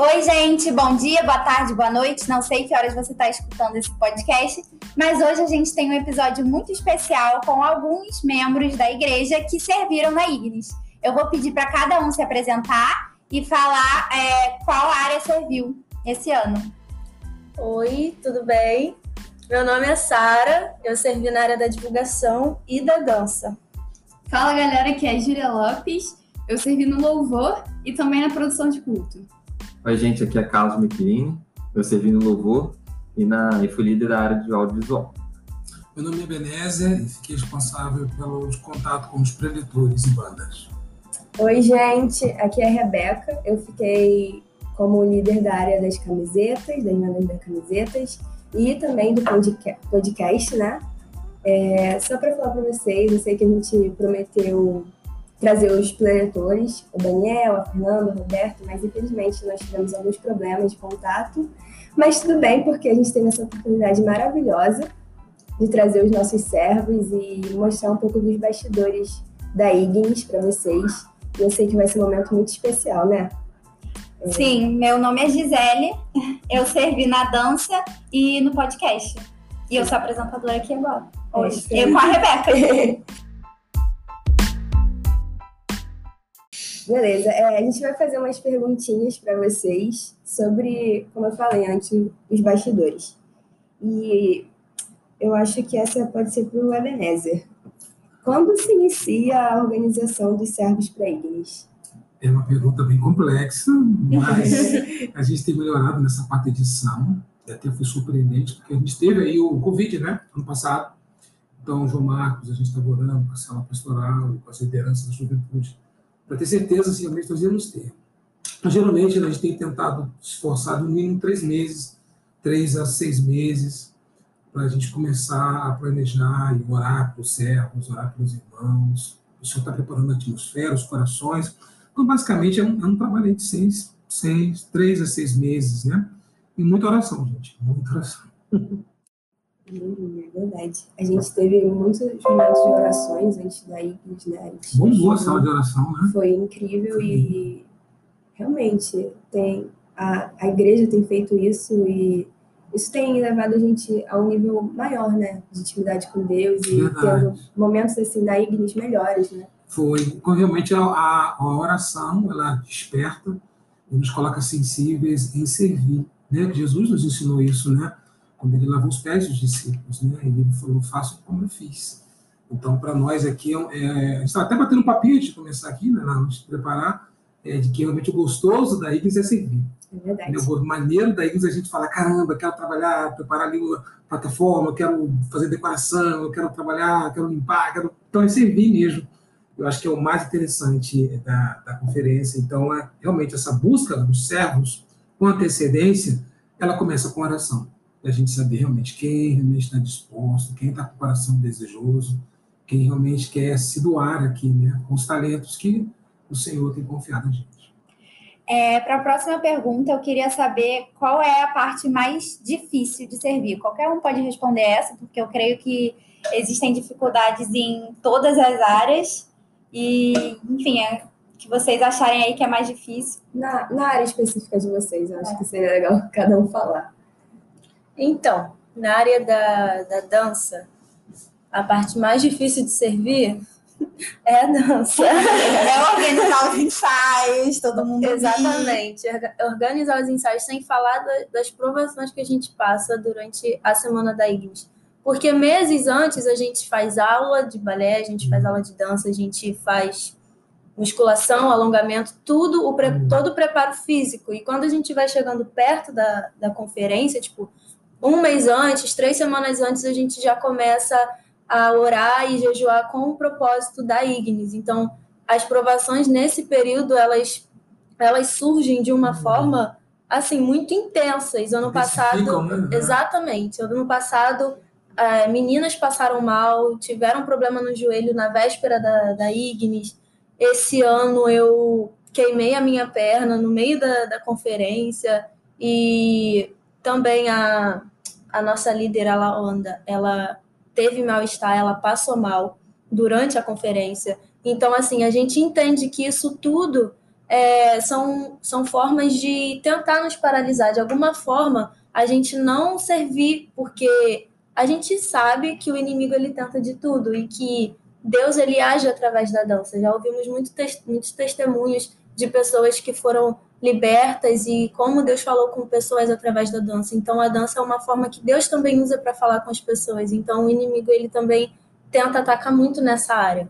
Oi, gente, bom dia, boa tarde, boa noite. Não sei que horas você está escutando esse podcast, mas hoje a gente tem um episódio muito especial com alguns membros da igreja que serviram na Ignis. Eu vou pedir para cada um se apresentar e falar é, qual área serviu esse ano. Oi, tudo bem? Meu nome é Sara, eu servi na área da divulgação e da dança. Fala galera, aqui é a Júlia Lopes, eu servi no louvor e também na produção de culto. Oi, gente, aqui é Carlos Michelini. Eu servi no Louvor e, na, e fui líder da área de audiovisual. Meu nome é Benézia e fiquei responsável pelo contato com os preletores e bandas. Oi, gente, aqui é a Rebeca. Eu fiquei como líder da área das camisetas, das vendas das camisetas e também do podcast, né? É, só para falar para vocês, eu sei que a gente prometeu trazer os planetores, o Daniel, a Fernanda, o Roberto, mas infelizmente nós tivemos alguns problemas de contato. Mas tudo bem, porque a gente teve essa oportunidade maravilhosa de trazer os nossos servos e mostrar um pouco dos bastidores da Ignis para vocês. E eu sei que vai ser um momento muito especial, né? É. Sim, meu nome é Gisele, eu servi na dança e no podcast. E eu sou apresentadora aqui agora, hoje. É, eu com a Rebeca. Beleza, é, a gente vai fazer umas perguntinhas para vocês sobre, como eu falei antes, os bastidores. E eu acho que essa pode ser para o Ebenezer. Quando se inicia a organização dos servos para igrejas? É uma pergunta bem complexa, mas a gente tem melhorado nessa quarta edição. Até foi surpreendente, porque a gente teve aí o Covid, né, ano passado. Então, João Marcos, a gente estava orando com a cela pastoral, com as lideranças da juventude para ter certeza se realmente nós íamos ter. Então, geralmente, a gente tem tentado esforçar no mínimo três meses, três a seis meses, para a gente começar a planejar e orar para os servos, orar para os irmãos. O Senhor está preparando a atmosfera, os corações. Então, basicamente, é um, é um trabalho de seis, seis, três a seis meses, né? E muita oração, gente, muita oração. É verdade. A gente teve muitos momentos de orações antes da IPES, né? Bombou a sala de oração, né? Foi incrível e realmente tem a, a igreja tem feito isso e isso tem levado a gente a um nível maior, né? De intimidade com Deus e verdade. tendo momentos assim na Ignis melhores, né? Foi. Realmente a, a, a oração, ela desperta e nos coloca sensíveis em servir, né? Jesus nos ensinou isso, né? Quando ele lavou os pés dos discípulos, né? Ele falou: façam como eu fiz. Então, para nós aqui, é, é a gente está até batendo um papinho de começar aqui, né, antes de preparar, é, de que realmente o gostoso da Ignis é servir. É verdade. Né, o maneiro da Ignis é a gente falar: caramba, quero trabalhar, preparar ali a plataforma, quero fazer decoração, quero trabalhar, quero limpar, quero. Então, é servir mesmo. Eu acho que é o mais interessante da, da conferência. Então, é, realmente, essa busca dos servos com antecedência, ela começa com oração a gente saber realmente quem realmente está disposto, quem está com o coração desejoso, quem realmente quer se doar aqui, né, com os talentos que o Senhor tem confiado a gente. É, Para a próxima pergunta, eu queria saber qual é a parte mais difícil de servir. Qualquer um pode responder essa, porque eu creio que existem dificuldades em todas as áreas. E, enfim, é que vocês acharem aí que é mais difícil. Na, na área específica de vocês, eu acho é. que seria legal cada um falar. Então, na área da, da dança, a parte mais difícil de servir é a dança. É organizar os ensaios, todo mundo. Exatamente. Organizar os ensaios sem falar das provações que a gente passa durante a semana da Ignis. Porque meses antes a gente faz aula de balé, a gente faz aula de dança, a gente faz musculação, alongamento, tudo, o pre, todo o preparo físico. E quando a gente vai chegando perto da, da conferência, tipo, um mês antes, três semanas antes, a gente já começa a orar e jejuar com o propósito da Ignis. Então, as provações nesse período, elas, elas surgem de uma forma, assim, muito intensas. Ano passado... Né? Exatamente. Ano passado, é, meninas passaram mal, tiveram problema no joelho na véspera da, da Ignis. Esse ano, eu queimei a minha perna no meio da, da conferência e também a, a nossa líder, a Laonda, ela teve mal-estar, ela passou mal durante a conferência. Então, assim, a gente entende que isso tudo é, são, são formas de tentar nos paralisar. De alguma forma, a gente não servir, porque a gente sabe que o inimigo ele tenta de tudo e que Deus ele age através da dança. Já ouvimos muito te muitos testemunhos de pessoas que foram libertas e como Deus falou com pessoas através da dança. Então a dança é uma forma que Deus também usa para falar com as pessoas. Então o inimigo ele também tenta atacar muito nessa área,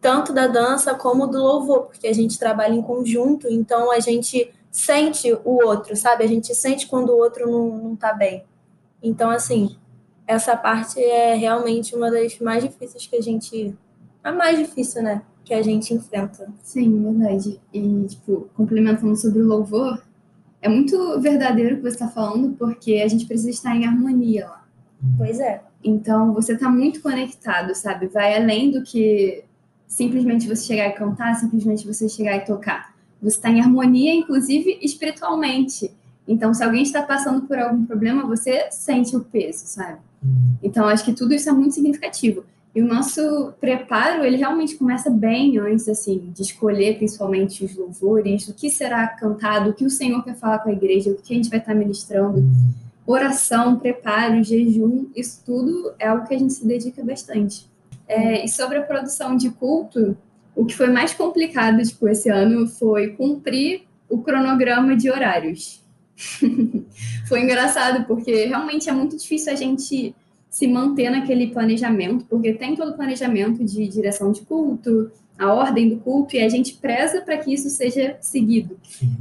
tanto da dança como do louvor, porque a gente trabalha em conjunto, então a gente sente o outro, sabe? A gente sente quando o outro não, não tá bem. Então, assim, essa parte é realmente uma das mais difíceis que a gente. A mais difícil, né? Que a gente enfrenta. Sim, verdade. E, tipo, complementando sobre o louvor, é muito verdadeiro o que você está falando, porque a gente precisa estar em harmonia lá. Pois é. Então, você está muito conectado, sabe? Vai além do que simplesmente você chegar e cantar, simplesmente você chegar e tocar. Você está em harmonia, inclusive espiritualmente. Então, se alguém está passando por algum problema, você sente o peso, sabe? Então, acho que tudo isso é muito significativo. E o nosso preparo, ele realmente começa bem antes, assim, de escolher principalmente os louvores, o que será cantado, o que o Senhor quer falar com a igreja, o que a gente vai estar ministrando. Oração, preparo, jejum, isso tudo é algo que a gente se dedica bastante. É, e sobre a produção de culto, o que foi mais complicado, tipo, esse ano foi cumprir o cronograma de horários. foi engraçado, porque realmente é muito difícil a gente se manter naquele planejamento, porque tem todo o planejamento de direção de culto, a ordem do culto, e a gente preza para que isso seja seguido.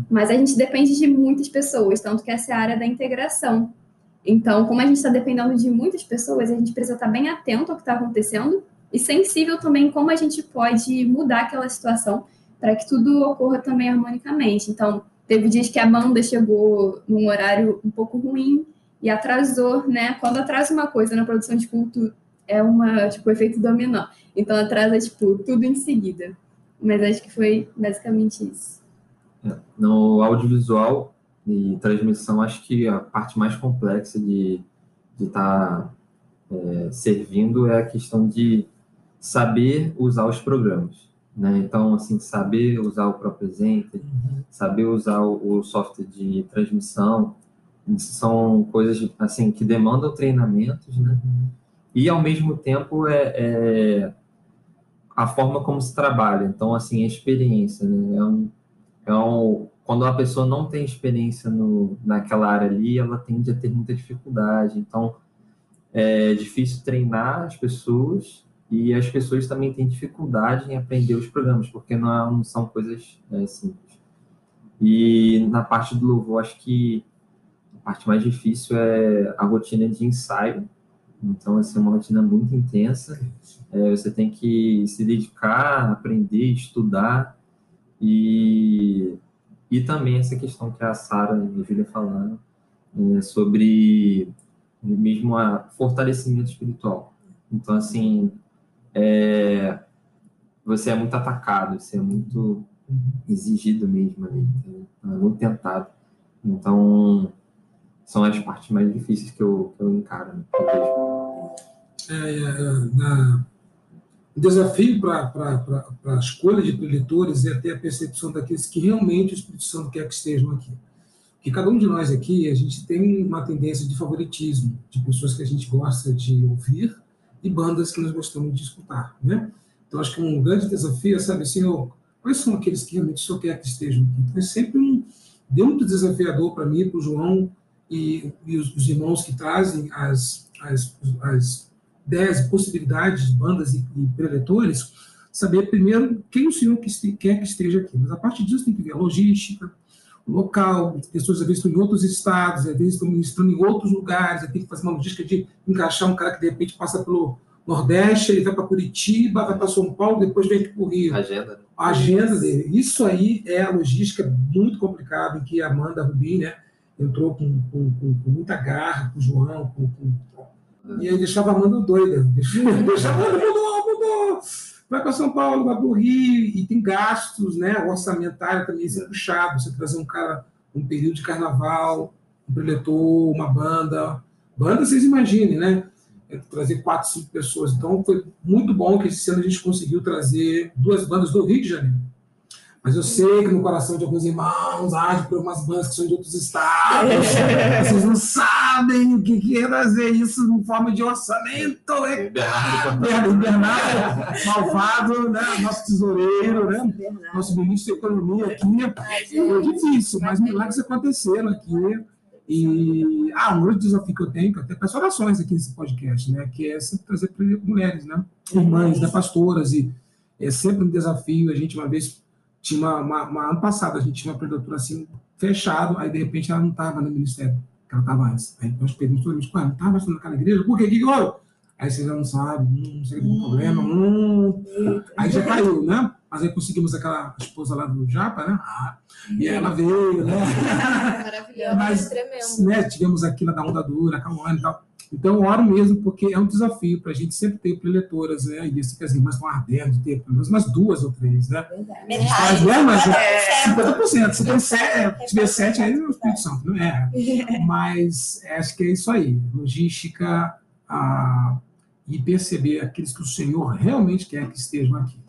Mas a gente depende de muitas pessoas, tanto que essa é a área da integração. Então, como a gente está dependendo de muitas pessoas, a gente precisa estar bem atento ao que está acontecendo e sensível também como a gente pode mudar aquela situação para que tudo ocorra também harmonicamente. Então, teve dias que a banda chegou num horário um pouco ruim e atrasou, né? Quando atrasa uma coisa na produção de culto, é uma, tipo, efeito dominó. Então, atrasa, tipo, tudo em seguida. Mas acho que foi basicamente isso. É, no audiovisual e transmissão, acho que a parte mais complexa de estar tá, é, servindo é a questão de saber usar os programas. Né? Então, assim, saber usar o próprio Presenter, uhum. saber usar o, o, software de transmissão, são coisas assim que demandam treinamentos, né? E ao mesmo tempo é, é, a forma como se trabalha. Então, assim, a experiência, né? É um, é um, quando a pessoa não tem experiência no, naquela área ali, ela tende a ter muita dificuldade. Então, é difícil treinar as pessoas e as pessoas também têm dificuldade em aprender os programas, porque não, não são coisas é, simples. E na parte do louvor, acho que parte mais difícil é a rotina de ensaio. Então, essa é uma rotina muito intensa. É, você tem que se dedicar, aprender, estudar. E, e também essa questão que a Sara e a Júlia falaram é, sobre mesmo a fortalecimento espiritual. Então, assim, é, você é muito atacado, você é muito exigido mesmo ali, é muito tentado. Então, são as partes mais difíceis que eu, que eu encaro. Né? É, é, na, o desafio para a escolha de preletores é ter a percepção daqueles que realmente o Espírito Santo quer que estejam aqui. Porque cada um de nós aqui, a gente tem uma tendência de favoritismo, de pessoas que a gente gosta de ouvir, e bandas que nós gostamos de escutar, né? Então, acho que um grande desafio é saber assim, oh, quais são aqueles que realmente só quer que estejam aqui. Então, é sempre um, deu muito desafiador para mim, para o João e, e os, os, irmãos que trazem as, as, as e possibilidades de bandas e, e preletores, saber primeiro quem o senhor que quer que esteja aqui. Mas a partir disso tem que ver a logística, local, pessoas às vezes estão em outros estados, às vezes estão ministrando em outros lugares, tem que fazer uma logística de encaixar um cara que de repente passa pelo Nordeste, ele vai para Curitiba, vai para São Paulo, depois vem para o Rio. Agenda. A agenda dele. Isso aí é a logística muito complicada, em que a Amanda Rubim né, entrou com, com, com, com muita garra, com o João, com, com... e aí deixava a Amanda doida. Deixava, a mudou, mudou vai para São Paulo, vai para o Rio, e tem gastos, né? O orçamentário também é puxado. Você trazer um cara, um período de carnaval, um preletor, uma banda. Banda, vocês imaginem, né? É trazer quatro, cinco pessoas. Então, foi muito bom que esse ano a gente conseguiu trazer duas bandas do Rio de Janeiro. Mas eu sei que no coração de alguns irmãos arde por umas bandas que são de outros estados. Vocês não sabem o que que é trazer isso em forma de orçamento. É Bernardo, Bernardo, malvado, né? nosso tesoureiro, né? nosso ministro da Economia aqui. É difícil, mas milagres aconteceram aqui. E ah, um outro desafio que eu tenho, que eu até peço orações aqui nesse podcast, né? Que é sempre trazer mulheres, né? Irmãs, né? pastoras. E é sempre um desafio. A gente, uma vez, tinha uma, uma, uma ano passado, a gente tinha uma predatora assim, fechado, aí de repente ela não estava no ministério, que ela estava antes. Aí nós perguntamos, ué, não estava mais naquela igreja? Por quê? O que houve? Aí vocês já não sabem, hum, não sei que tem problema, hum. Aí já caiu, né? Mas aí conseguimos aquela esposa lá do Japa, né? Ah, e ela veio, né? Maravilhoso, Mas, tremendo. né, tivemos aquilo da onda dura, Cauane e tal. Então, oro mesmo, porque é um desafio para a gente sempre ter preletoras, né? E isso que as irmãs estão ardendo, ter pelo menos umas duas ou três, né? Verdade. A gente faz, né? Mas é 50%. Se tem sete, É, se tiver sete, aí é o Espírito Santo, não é? Mas acho que é isso aí. Logística ah, e perceber aqueles que o Senhor realmente quer que estejam aqui.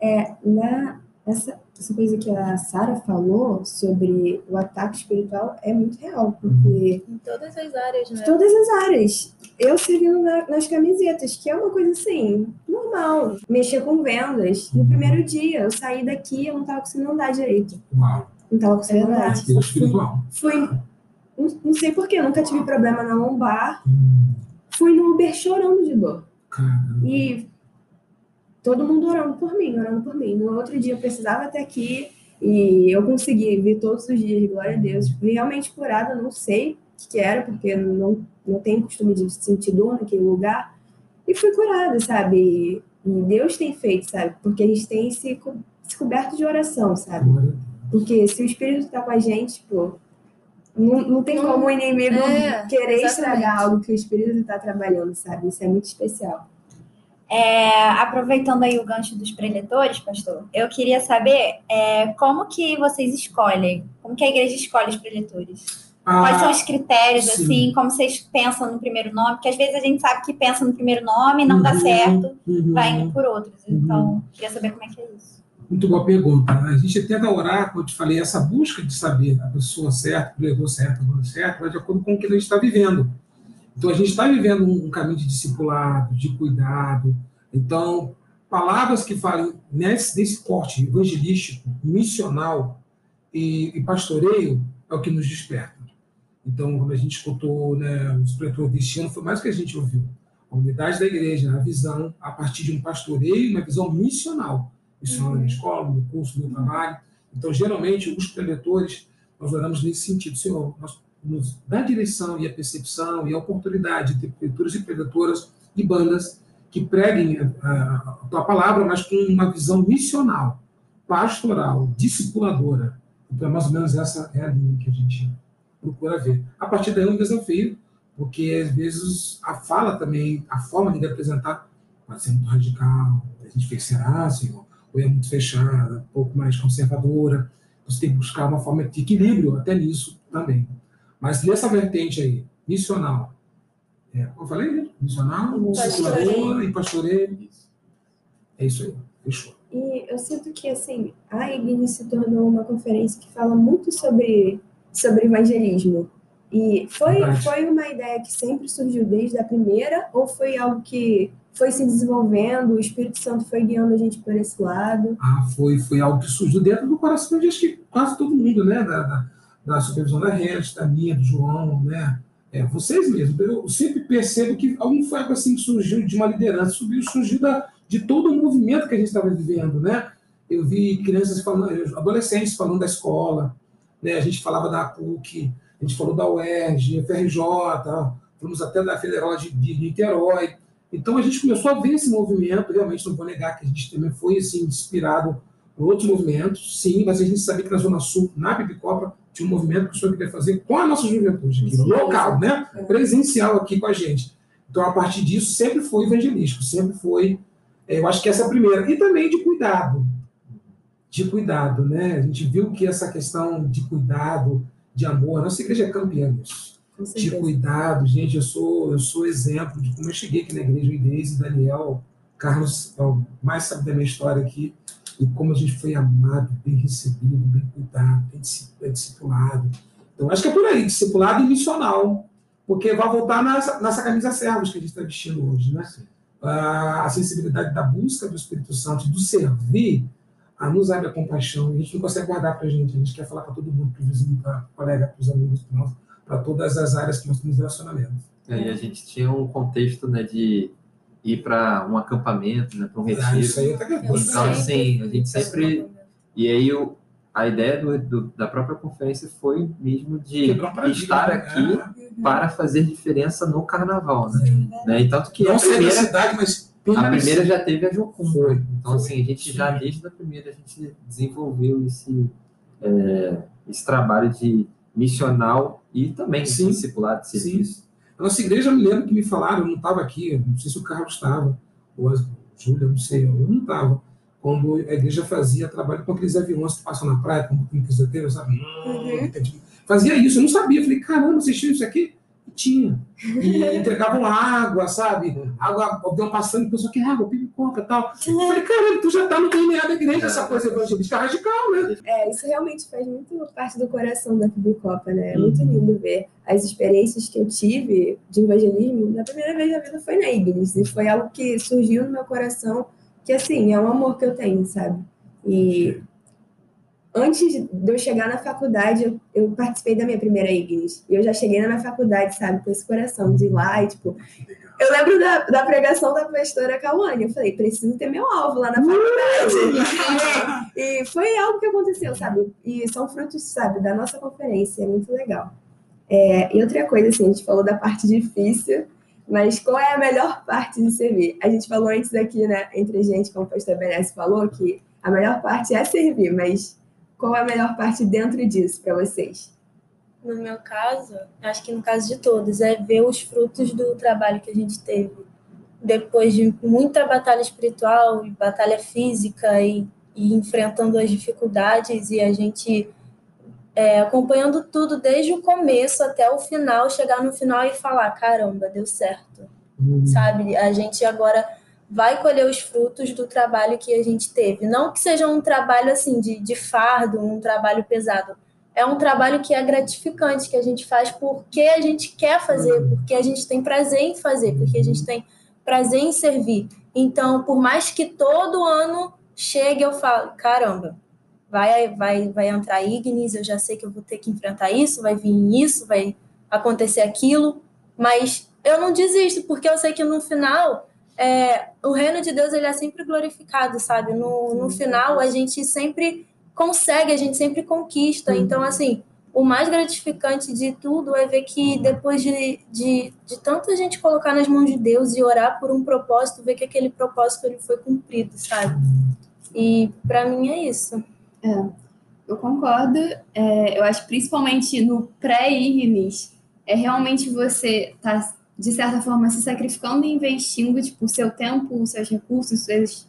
É. É, na, essa, essa coisa que a Sara falou sobre o ataque espiritual é muito real, porque Em todas as áreas, né? todas as áreas, eu servindo na- nas camisetas, que é uma coisa assim, normal, mexer com vendas. No primeiro dia, eu saí daqui, eu não estava conseguindo andar direito. Uau, Não estava conseguindo É andar. verdade. Deus espiritual. Fui, não, não sei porquê, nunca tive problema na lombar. Hum, Fui no Uber chorando de dor. Caramba. E todo mundo orando por mim, orando por mim. No outro dia eu precisava estar aqui e eu consegui vir todos os dias, glória a Deus. Fui realmente curada, não sei o que, era, porque não, não tenho costume de sentir dor naquele lugar. E fui curada, sabe? E, e Deus tem feito, sabe? Porque a gente tem se, co- se coberto de oração, sabe? Porque se o Espírito está com a gente, pô, não, não tem como o inimigo É, querer exatamente. estragar algo que o Espírito está trabalhando, sabe? Isso é muito especial. É, aproveitando aí o gancho dos preletores, pastor, eu queria saber é, como que vocês escolhem, como que a igreja escolhe os preletores? Quais são Ah, os critérios, sim. assim, como vocês pensam no primeiro nome? Porque às vezes a gente sabe que pensa no primeiro nome e não dá Uhum, certo, uhum. vai indo por outros. Então, queria saber como é que é isso. Muito boa pergunta. A gente tenta orar, como eu te falei, essa busca de saber a pessoa certa, o pregador certo, dona certa, vai de acordo com o que a gente está vivendo. Então, a gente está vivendo um, caminho de discipulado, de cuidado. Então, palavras que falem nesse, nesse corte evangelístico, missional e, e pastoreio é o que nos desperta. Então, quando a gente escutou né, os preletores deste ano, foi mais o que a gente ouviu. A unidade da igreja, a visão a partir de um pastoreio, uma visão missional. Missionário na escola, no curso, no trabalho. Então, geralmente, os preletores, nós oramos nesse sentido. Senhor, nós nos dá a direção e a percepção e a oportunidade de preletores e preletoras e bandas que preguem a, a, a palavra, mas com uma visão missional, pastoral, discipuladora. Então, mais ou menos essa é a linha que a gente procura ver. A partir daí é um desafio, porque às vezes a fala também, a forma de apresentar pode ser muito radical. A gente fica, será, Senhor? Ou é muito fechada, um pouco mais conservadora. Você tem que buscar uma forma de equilíbrio até nisso também. Mas nessa vertente aí, missional, é, eu falei, né? Missional, discipuladora e pastoreio. É isso aí, fechou. E eu sinto que, assim, a Ignis se tornou uma conferência que fala muito sobre, sobre evangelismo. E foi, Verdade. foi uma ideia que sempre surgiu desde a primeira, ou foi algo que foi se desenvolvendo, o Espírito Santo foi guiando a gente por esse lado? Ah, foi, foi algo que surgiu dentro do coração de quase todo mundo, né? Da, da, da supervisão da Regis, da minha, do João, né? É, vocês mesmos. Eu sempre percebo que algum algo assim surgiu de uma liderança, surgiu, surgiu da, de todo o movimento que a gente estava vivendo, né? Eu vi crianças falando, adolescentes falando da escola, né? A gente falava da PUC, a gente falou da UERJ, FRJ, falamos até da Federal de, de Niterói. Então a gente começou a ver esse movimento, realmente não vou negar que a gente também foi assim, inspirado por outros movimentos, sim, mas a gente sabia que na Zona Sul, na Pipicopa, tinha um movimento que o senhor queria fazer com a nossa juventude aqui, local, né? É. Presencial aqui com a gente. Então, a partir disso, sempre foi evangelístico, sempre foi, eh, eu acho que essa é a primeira. E também de cuidado. De cuidado, né? A gente viu que essa questão de cuidado, de amor, a nossa igreja é campeã nisso de cuidado, gente, eu sou eu sou exemplo de como eu cheguei aqui na igreja, o Inês e Daniel, Carlos, é o mais sabe da minha história aqui, e como a gente foi amado, bem recebido, bem cuidado, bem discipulado. Então, acho que é por aí, discipulado e missional, porque vai voltar nessa, nessa camisa servos que a gente está vestindo hoje, né? A sensibilidade da busca do Espírito Santo, do servir, a nos abre a compaixão. A gente não consegue guardar para a gente, a gente quer falar para todo mundo, para o vizinho, para o colega, para os amigos, para todas as áreas que nós temos relacionamento. É, e a gente tinha um contexto né, de ir para um acampamento, né, para um retiro. Ah, isso aí eu então, assim, a gente sempre. E aí, o, a ideia do, do, da própria conferência foi mesmo de estar aqui né? para fazer diferença no carnaval. Né? né? E tanto que Não a primeira, cidade, mas a primeira já teve a Jocumba. Então, assim, a gente já, desde a primeira, a gente desenvolveu esse, é, esse trabalho de missional e também Sim. discipulado de serviço. Sim. A nossa igreja, me lembro que me falaram, eu não estava aqui, não sei se o Carlos estava, ou a Júlia, não sei, eu não estava. Quando a igreja fazia trabalho com aqueles aviões que passam na praia, com pisoteiro, sabe? Uhum. Fazia isso, eu não sabia. Eu falei, caramba, vocês tinham isso aqui? Tinha. E entregavam água, sabe? Água, avião passando, pessoa quer água, pipoca e tal. Eu falei, caramba, tu já tá no DNA da igreja, essa coisa evangelística radical, né? É, isso realmente faz muito parte do coração da Pibicopa, né? É muito uhum. lindo ver as experiências que eu tive de evangelismo. Na primeira vez da vida foi na Ignis, e foi algo que surgiu no meu coração, que assim, é um amor que eu tenho, sabe? E antes de eu chegar na faculdade, eu, eu, participei da minha primeira Ignis. E eu já cheguei na minha faculdade, sabe, com esse coração de ir lá e, tipo. Eu lembro da, da pregação da pastora Cauane. Eu falei, preciso ter meu alvo lá na faculdade. e, e foi algo que aconteceu, sabe? E são frutos, sabe, da nossa conferência. É muito legal. É, e outra coisa, assim, a gente falou da parte difícil, mas qual é a melhor parte de servir? A gente falou antes aqui, né, entre a gente, como o pastor Benes falou, que a melhor parte é servir, mas qual é a melhor parte dentro disso para vocês? No meu caso, acho que no caso de todos, é ver os frutos do trabalho que a gente teve. Depois de muita batalha espiritual, batalha física e, e enfrentando as dificuldades e a gente é, acompanhando tudo desde o começo até o final, chegar no final e falar: caramba, deu certo. Uhum. Sabe? A gente agora vai colher os frutos do trabalho que a gente teve. Não que seja um trabalho assim de, de fardo, um trabalho pesado. É um trabalho que é gratificante, que a gente faz porque a gente quer fazer, porque a gente tem prazer em fazer, porque a gente tem prazer em servir. Então, por mais que todo ano chegue, eu falo, caramba, vai, vai, vai entrar Ignis, eu já sei que eu vou ter que enfrentar isso, vai vir isso, vai acontecer aquilo, mas eu não desisto, porque eu sei que no final é, o reino de Deus ele é sempre glorificado, sabe? No, no final, a gente sempre consegue, a gente sempre conquista. Uhum. Então, assim, o mais gratificante de tudo é ver que depois de, de, de tanta gente colocar nas mãos de Deus e orar por um propósito, ver que aquele propósito ele foi cumprido, sabe? E para mim é isso. É, eu concordo. É, eu acho principalmente no pré-IGNIS, é realmente você tá de certa forma, se sacrificando e investindo, tipo, o seu tempo, os seus recursos, seus,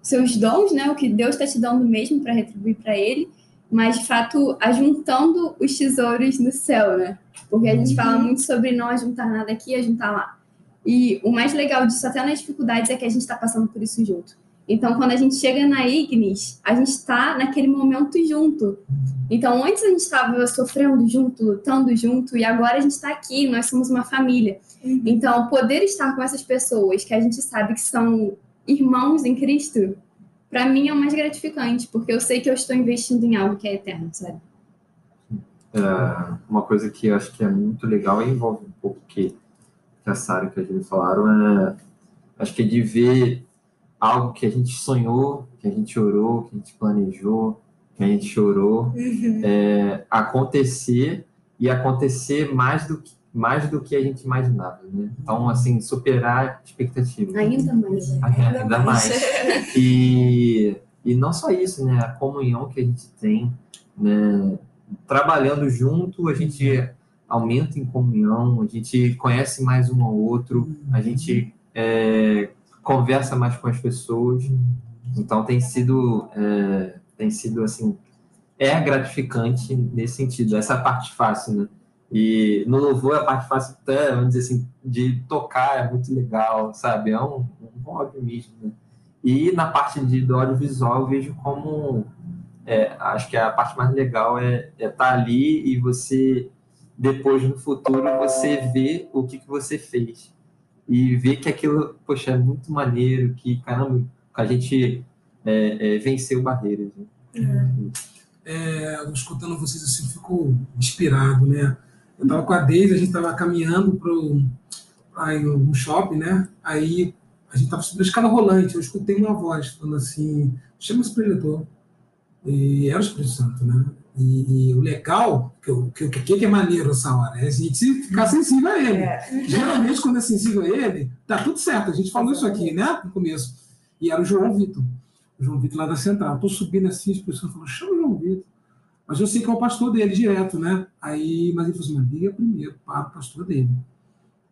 seus dons, né? O que Deus está te dando mesmo para retribuir para Ele, mas, de fato, ajuntando os tesouros no céu, né? Porque a gente uhum. fala muito sobre não ajuntar nada aqui e ajuntar lá. E o mais legal disso, até nas dificuldades, é que a gente está passando por isso junto. Então, quando a gente chega na Ignis, a gente está naquele momento junto. Então, antes a gente estava sofrendo junto, lutando junto, e agora a gente está aqui, nós somos uma família. Uhum. Então, poder estar com essas pessoas que a gente sabe que são irmãos em Cristo, para mim é o mais gratificante, porque eu sei que eu estou investindo em algo que é eterno, sabe? É, uma coisa que eu acho que é muito legal e envolve um pouco que, que a Sara e que a gente falaram é acho que é de ver algo que a gente sonhou, que a gente orou, que a gente planejou, que a gente chorou, uhum. é, acontecer e acontecer mais do que mais do que a gente imaginava, né? Então, assim, superar expectativas. Ainda mais. Né? Ainda, Ainda mais. mais. E, e não só isso, né? A comunhão que a gente tem, né? Trabalhando junto, a gente aumenta em comunhão, a gente conhece mais um ao outro, a gente é, conversa mais com as pessoas. Então tem sido, é, tem sido assim, é gratificante nesse sentido, essa parte fácil, né? E no louvor a parte fácil, vamos dizer assim, de tocar é muito legal, sabe? É um, um mesmo, né? E na parte de, do audiovisual, eu vejo como. É, acho que a parte mais legal é estar é tá ali e você, depois no futuro, você vê o que, que você fez. E ver que aquilo, poxa, é muito maneiro, que, caramba, a gente é, é, venceu barreiras. Né? É, escutando vocês assim, fico inspirado, né? Eu estava com a Deise, a gente estava caminhando para um shopping, né? Aí a gente estava subindo a escada rolante, eu escutei uma voz falando assim, chama-se preletor. E era o Espírito Santo, né? E, e, o legal, que o que, que, que, é maneiro essa hora, é a gente ficar sensível a ele. É. Geralmente, quando é sensível a ele, tá tudo certo. A gente falou isso aqui, né? No começo. E era o João Vitor. O João Vitor lá da Central. Estou subindo assim, as pessoas falam, chama o João Vitor. Mas eu sei que é o pastor dele direto, né? Aí, mas ele falou assim, mas liga primeiro para o pastor dele.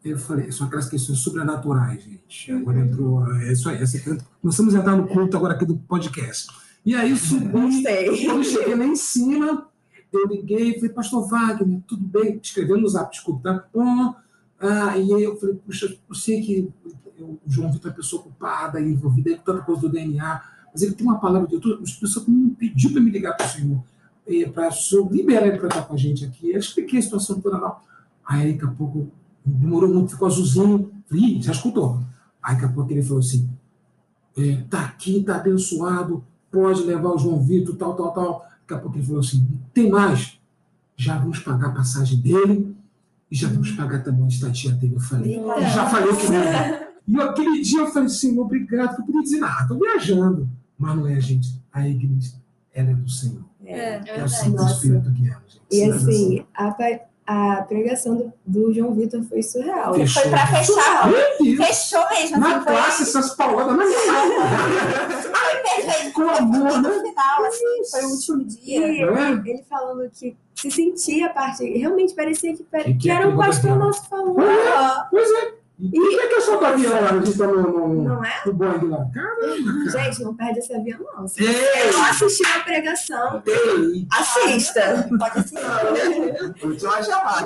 Eu falei, são aquelas questões sobrenaturais, gente. Agora entrou. É isso aí. Essa, nós estamos entrando no culto agora aqui do podcast. E aí subi, quando cheguei lá em cima, eu liguei, falei, pastor Wagner, tudo bem? Escrevendo no zap, desculpa, tá? Oh, ah, e aí eu falei, puxa, eu sei que o João Vitor é uma pessoa ocupada, envolvida com tanta coisa do DNA, mas ele tem uma palavra de Deus, as pessoas me pediu para me ligar para o Senhor, para liberar ele para estar com a gente aqui. Eu expliquei a situação toda lá. Aí daqui a pouco, demorou muito, ficou azulzinho, falei, já escutou. Aí daqui a pouco ele falou assim, é, tá aqui, tá abençoado, pode levar o João Vitor, tal, tal, tal. Daqui a pouco ele falou assim: tem mais. Já vamos pagar a passagem dele e já vamos pagar também a estadia dele. Eu falei, já falei que não. E aquele dia eu falei assim, obrigado, eu podia dizer, ah, estou viajando. Mas não é, gente. A igreja, ela é do Senhor. É, é, é o Santo Espírito guiando, gente. E assim, a, a pregação do, do João Vitor foi surreal. Fechou. Foi para fechar. Fechou mesmo. Na assim, classe, foi... essas pauladas na Com amor, né? No final, assim, foi o último dia. E é? ele falando que se sentia parte. Realmente parecia que, que, que era um pastor nosso falando. Pois é. E por que, que eu sou do avião lá? A gente tá no, no, não é? no Boeing lá. Caramba! Gente, não perde esse avião, não. Se você não assistiu a pregação, Ei. assista. Pode assistir. Vou te chamar.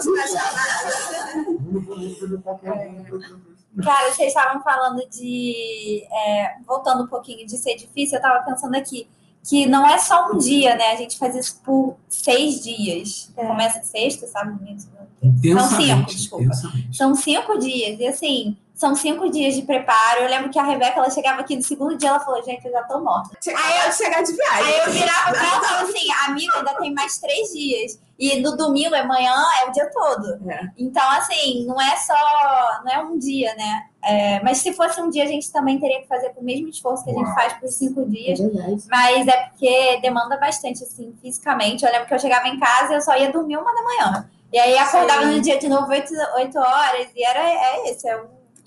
Cara, vocês estavam falando de. É, voltando um pouquinho de ser difícil, eu estava pensando aqui que não é só um dia, né? A gente faz isso por seis dias. É. Começa sexta, sábado, domingo, são cinco, desculpa. São cinco dias. E assim, são cinco dias de preparo. Eu lembro que a Rebeca, ela chegava aqui no segundo dia, ela falou, gente, eu já tô morta. Aí eu chegar de viagem. Aí eu virava pra ela e falava assim, amiga, ainda tem mais três dias. E no domingo, amanhã, é o dia todo. É. Então, assim, não é só, não é um dia, né? É, mas se fosse um dia, a gente também teria que fazer com o mesmo esforço que a gente faz por cinco dias. É mas é porque demanda bastante, assim, fisicamente. Eu lembro que eu chegava em casa e eu só ia dormir uma da manhã. E aí acordava Sim. no dia de novo 8, 8 horas, e era é esse, é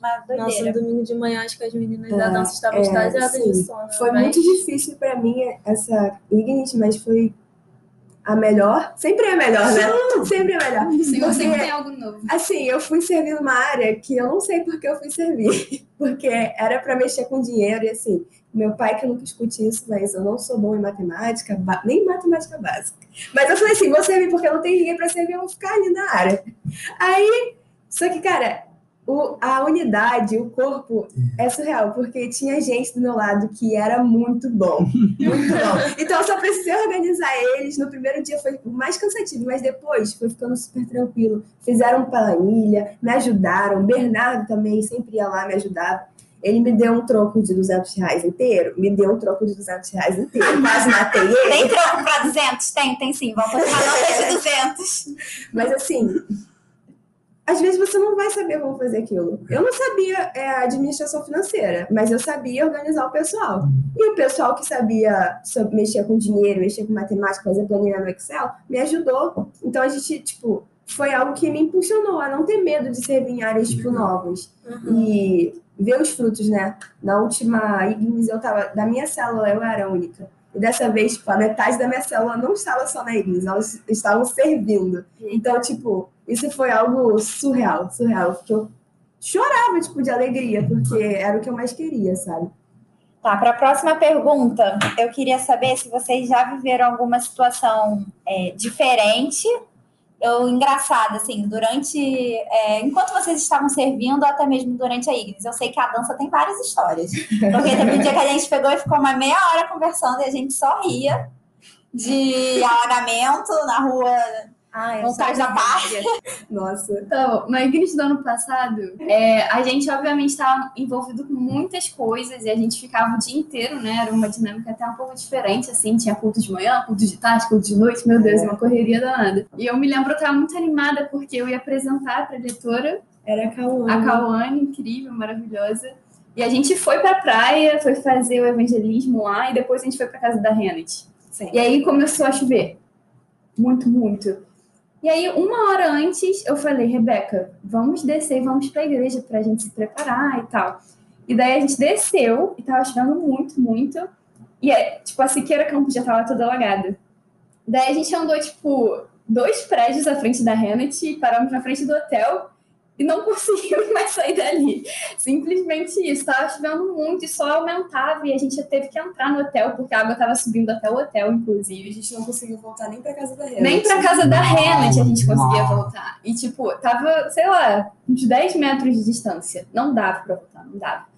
uma doideira. Nossa, no domingo de manhã acho que as meninas é, da dança estavam é, extasiadas de sono. Foi mas... muito difícil para mim essa Ignite, mas foi a melhor. Sempre é melhor, né? Sim. Sempre é melhor. O Senhor sempre tem algo novo. Assim, eu fui servir numa área que eu não sei porque eu fui servir. Porque era para mexer com dinheiro e assim, meu pai que nunca escute isso, mas eu não sou bom em matemática, nem matemática básica. Mas eu falei assim, vou servir porque eu não tenho ninguém para servir, eu vou ficar ali na área. Aí, só que, cara, o, a unidade, o corpo é surreal, porque tinha gente do meu lado que era muito bom. Muito bom. Então eu só precisei organizar eles. No primeiro dia foi o mais cansativo, mas depois foi ficando super tranquilo. Fizeram planilha, me ajudaram. Bernardo também sempre ia lá me ajudar. Ele me deu um troco de 200 reais inteiro, me deu um troco de 200 reais inteiro, quase matei ele. Tem troco para 200? Tem, tem sim, vamos continuar nota de 200. Mas assim, às vezes você não vai saber como fazer aquilo. Eu não sabia é, administração financeira, mas eu sabia organizar o pessoal. E o pessoal que sabia mexer com dinheiro, mexer com matemática, fazer planilha no Excel, me ajudou. Então a gente, tipo, foi algo que me impulsionou a não ter medo de servir em áreas, tipo, novas. Uhum. E ver os frutos, né? Na última Ignis, eu tava. Da minha célula, eu era única. E dessa vez, tipo, a metade da minha célula não estava só na Ignis, elas estavam servindo. Então, tipo, isso foi algo surreal, surreal. Porque eu chorava, tipo, de alegria, porque era o que eu mais queria, sabe? Tá, para a próxima pergunta, eu queria saber se vocês já viveram alguma situação é, diferente eu engraçado, assim, durante. É, enquanto vocês estavam servindo, até mesmo durante a Ignis, eu sei que a dança tem várias histórias. Porque teve um dia que a gente pegou e ficou uma meia hora conversando e a gente só ria de alagamento na rua Ah, vontade da paz. Nossa. Então, no Ignis do ano passado, é, a gente obviamente estava envolvido com muitas coisas e a gente ficava o dia inteiro, né? Era uma dinâmica até um pouco diferente, assim, tinha culto de manhã, culto de tarde, culto de noite, meu Deus, uma correria danada. E eu me lembro, eu estava muito animada porque eu ia apresentar para a diretora, Era a Cauã. a Cauane, incrível, maravilhosa. E a gente foi pra praia, foi fazer o evangelismo lá e depois a gente foi pra casa da Renate. E aí começou a chover. Muito, muito. E aí, uma hora antes, eu falei, Rebeca, vamos descer vamos pra igreja pra gente se preparar e tal. E daí a gente desceu e tava chovendo muito, muito. E é, tipo, a Siqueira Campos já tava toda alagada. Daí a gente andou, tipo, dois prédios à frente da Renate, paramos na frente do hotel e não conseguimos mais sair dali. Simplesmente isso, tava chovendo muito e só aumentava e a gente teve que entrar no hotel porque a água tava subindo até o hotel, inclusive. A gente não conseguiu voltar nem pra casa da Renate. Nem pra casa da Uau, Renate a gente conseguia voltar. E, tipo, tava, sei lá, uns 10 metros de distância. Não dava pra voltar, não dava.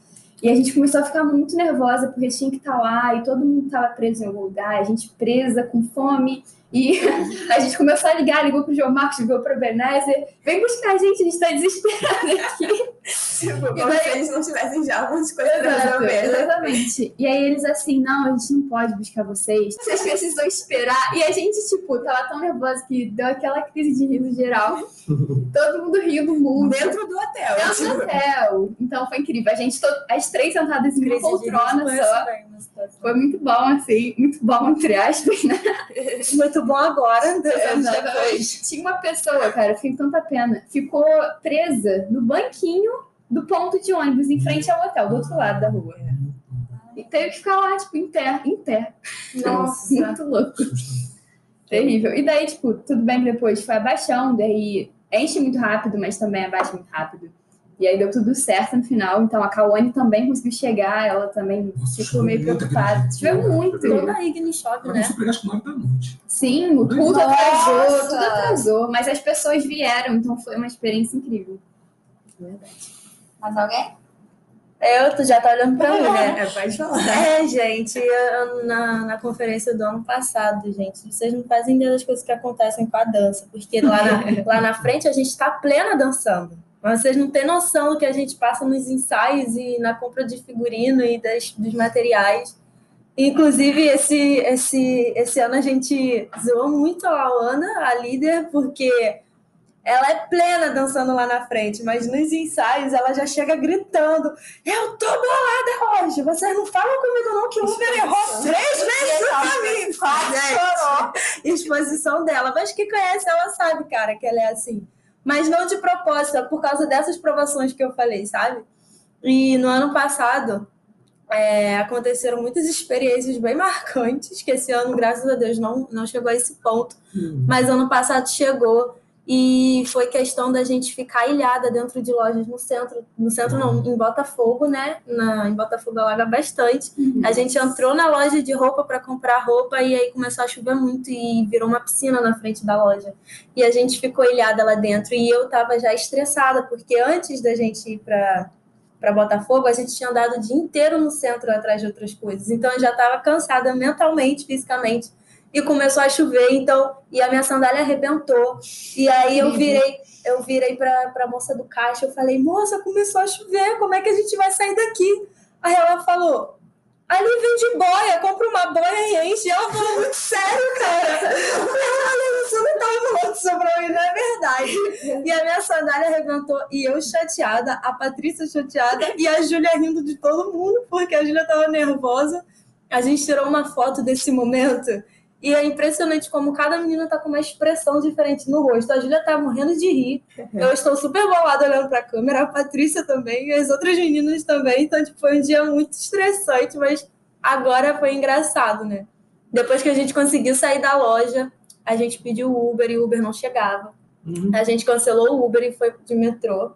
E a gente começou a ficar muito nervosa porque tinha que estar lá e todo mundo tava preso em algum lugar, a gente presa, com fome. E a gente começou a ligar, ligou pro João Marcos, ligou pro Benézer. Vem buscar a gente, a gente tá desesperada aqui. Tipo, como se eles não tivessem já um monte de coisa pra Exato, resolver. exatamente. E aí eles assim, não, a gente não pode buscar vocês. Vocês precisam esperar. E a gente, tipo, tava tão nervosa que deu aquela crise de riso geral. Todo mundo rindo muito. Dentro do hotel. Dentro do tipo, hotel. Então foi incrível. A gente, to- as três sentadas em uma poltrona só. daí. Foi muito bom, assim. Muito bom, entre aspas, né? Muito bom agora, dois anos depois. Exatamente. Tinha uma pessoa, cara, eu fiquei com tanta pena. Ficou presa no banquinho do ponto de ônibus, em frente ao hotel, do outro lado da rua. E teve que ficar lá, tipo, em pé, em pé. Nossa. Muito louco. Terrível. E daí, tipo, tudo bem que depois foi abaixando, daí enche muito rápido, mas também abaixa muito rápido. E aí deu tudo certo no final. Então a Kawane também conseguiu chegar, ela também Nossa, ficou meio preocupada. Choveu muito. Toda a Ignis chove, Eu né? fui pregar às 9 da noite. Sim, o culto Nossa! atrasou, tudo atrasou, mas as pessoas vieram, então foi uma experiência incrível. Mais alguém? Eu, tu já tá olhando pra mim, né? É, pode falar. É, gente, eu- na, na conferência do ano passado, gente, vocês não fazem ideia das coisas que acontecem com a dança, porque lá na, lá na frente a gente tá plena dançando. Mas vocês não têm noção do que a gente passa nos ensaios e na compra de figurino e das, dos materiais. Inclusive, esse, esse, esse ano a gente zoou muito a Ana, a líder, porque ela é plena dançando lá na frente, mas nos ensaios ela já chega gritando: Eu tô bolada hoje, vocês não falam comigo não que o Uber errou três vezes pra mim. Quase Gente, chorou. Exposição dela, mas quem conhece ela sabe, cara, que ela é assim. Mas não de propósito, é por causa dessas provações que eu falei, sabe? E no ano passado é, aconteceram muitas experiências bem marcantes, que esse ano, graças a Deus, não, não chegou a esse ponto mas ano passado chegou e foi questão da gente ficar ilhada dentro de lojas no centro, no centro não, em Botafogo, né? Na, em Botafogo alaga bastante. A gente entrou na loja de roupa para comprar roupa e aí começou a chover muito e virou uma piscina na frente da loja. E a gente ficou ilhada lá dentro e eu tava já estressada, porque antes da gente ir para para Botafogo, a gente tinha andado o dia inteiro no centro atrás de outras coisas. Então eu já estava cansada mentalmente, fisicamente e começou a chover, então, e a minha sandália arrebentou. E aí eu virei, eu virei pra, pra moça do caixa, eu falei, moça, começou a chover, como é que a gente vai sair daqui? Aí ela falou, ali vende boia, compra uma boia e enche. Ela falou, muito sério, cara. Olha, você não tá falando pra mim, não é verdade. E a minha sandália arrebentou, e eu chateada, a Patrícia chateada, e a Júlia rindo de todo mundo, porque a Júlia tava nervosa. A gente tirou uma foto desse momento e é impressionante como cada menina tá com uma expressão diferente no rosto. A Júlia tá morrendo de rir. Eu estou super bolada olhando pra câmera, a Patrícia também, e as outras meninas também. Então, tipo, foi um dia muito estressante, mas agora foi engraçado, né? Depois que a gente conseguiu sair da loja, a gente pediu Uber e o Uber não chegava. A gente cancelou o Uber e foi de metrô.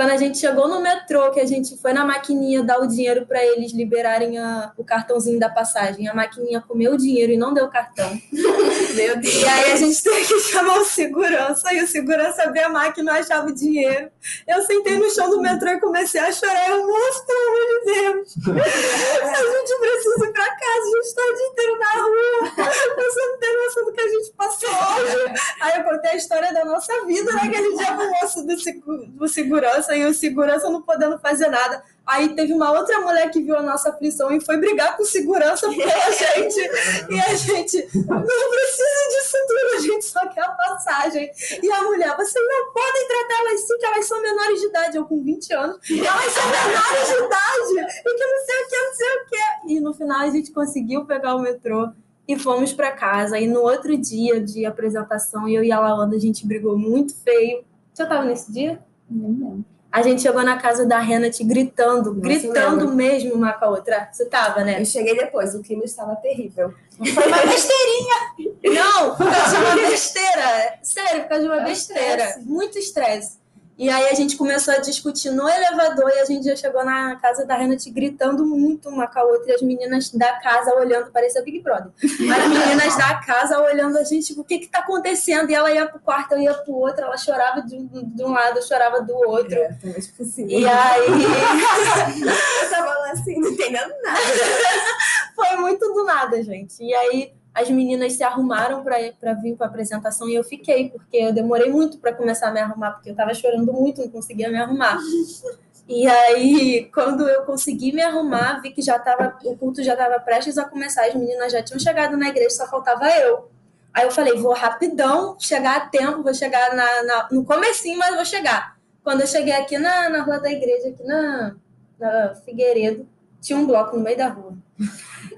Quando a gente chegou no metrô, que a gente foi na maquininha dar o dinheiro para eles liberarem a, o cartãozinho da passagem, a maquininha comeu o dinheiro e não deu o cartão. Meu Deus. E aí a gente teve que chamar o segurança e o segurança abriu a máquina e não achava o dinheiro. Eu sentei no chão do metrô e comecei a chorar. Eu, moço, pelo amor de Deus, a gente precisa ir pra casa, a gente tá o dia inteiro na rua. Você não tem noção do que a gente passou hoje. Aí eu contei a história da nossa vida naquele dia pro moço do, do segurança e o segurança não podendo fazer nada. Aí teve uma outra mulher que viu a nossa aflição e foi brigar com segurança pela gente. E a gente não precisa disso tudo, a gente só quer a passagem. E a mulher, vocês não podem tratar elas assim, que elas são menores de idade. Eu com 20 anos, elas são menores de idade, e que não sei o que, não sei o que. E no final a gente conseguiu pegar o metrô e fomos para casa. E no outro dia de apresentação, eu e a Lawanda, a gente brigou muito feio. Você tava nesse dia? Não lembro. A gente chegou na casa da Renat gritando, Nossa, gritando mesmo uma com a outra. Você tava, né? Eu cheguei depois, o clima estava terrível. Foi uma besteirinha. Não, por causa de uma besteira. Sério, por causa de uma É besteira. estresse. Muito estresse. E aí a gente começou a discutir no elevador e a gente já chegou na casa da Renat gritando muito uma com a outra e as meninas da casa olhando, parecia Big Brother. As meninas da casa olhando a gente, tipo, o que que tá acontecendo? E ela ia pro quarto, eu ia pro outro, ela chorava de um, de um lado, eu chorava do outro. É, talvez possível. E aí eu tava lá assim, não entendendo nada. foi muito do nada, gente. E aí as meninas se arrumaram para vir para apresentação e eu fiquei, porque eu demorei muito para começar a me arrumar, porque eu tava chorando muito, não conseguia me arrumar. E aí, quando eu consegui me arrumar, vi que já tava, o culto já estava prestes a começar, as meninas já tinham chegado na igreja, só faltava eu. Aí eu falei, vou rapidão, chegar a tempo, vou chegar na, na- no comecinho, mas vou chegar. Quando eu cheguei aqui na, na rua da igreja, aqui na, na Figueiredo, tinha um bloco no meio da rua.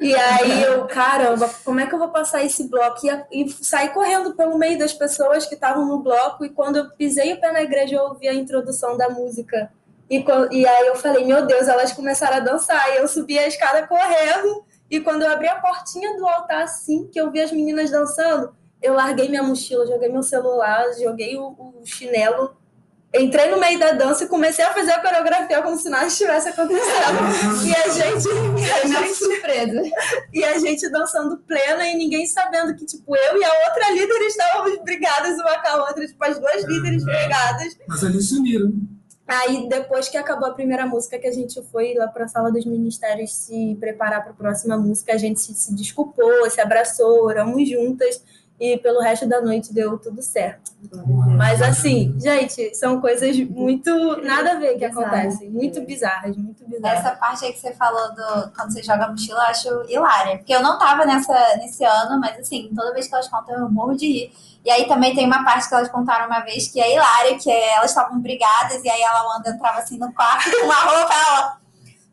E aí eu, caramba, como é que eu vou passar esse bloco? E, e saí correndo pelo meio das pessoas que estavam no bloco. E quando eu pisei o pé na igreja, eu ouvi a introdução da música. E, e aí eu falei, meu Deus, elas começaram a dançar. E eu subi a escada correndo. E quando eu abri a portinha do altar, assim, que eu vi as meninas dançando, eu larguei minha mochila, joguei meu celular, joguei o, o chinelo. Entrei no meio da dança e comecei a fazer a coreografia como se nada estivesse acontecendo. E a gente, a gente surpresa. e a gente dançando plena e ninguém sabendo que, tipo, eu e a outra líder estávamos brigadas uma com a outra, tipo, as duas líderes brigadas. Mas ali se uniram. Aí, depois que acabou a primeira música, que a gente foi lá para a sala dos ministérios se preparar para a próxima música, a gente se, se desculpou, se abraçou, oramos juntas e pelo resto da noite deu tudo certo. Mas, assim, gente, são coisas muito nada a ver que acontecem, muito bizarras, muito bizarras. Essa parte aí que você falou do quando você joga a mochila, eu acho hilária. Porque eu não tava nessa, nesse ano, mas assim, toda vez que elas contam, eu morro de rir. E aí também tem uma parte que elas contaram uma vez que é hilária, que é, elas estavam brigadas, e aí a Lawanda entrava assim no quarto com uma roupa, ela.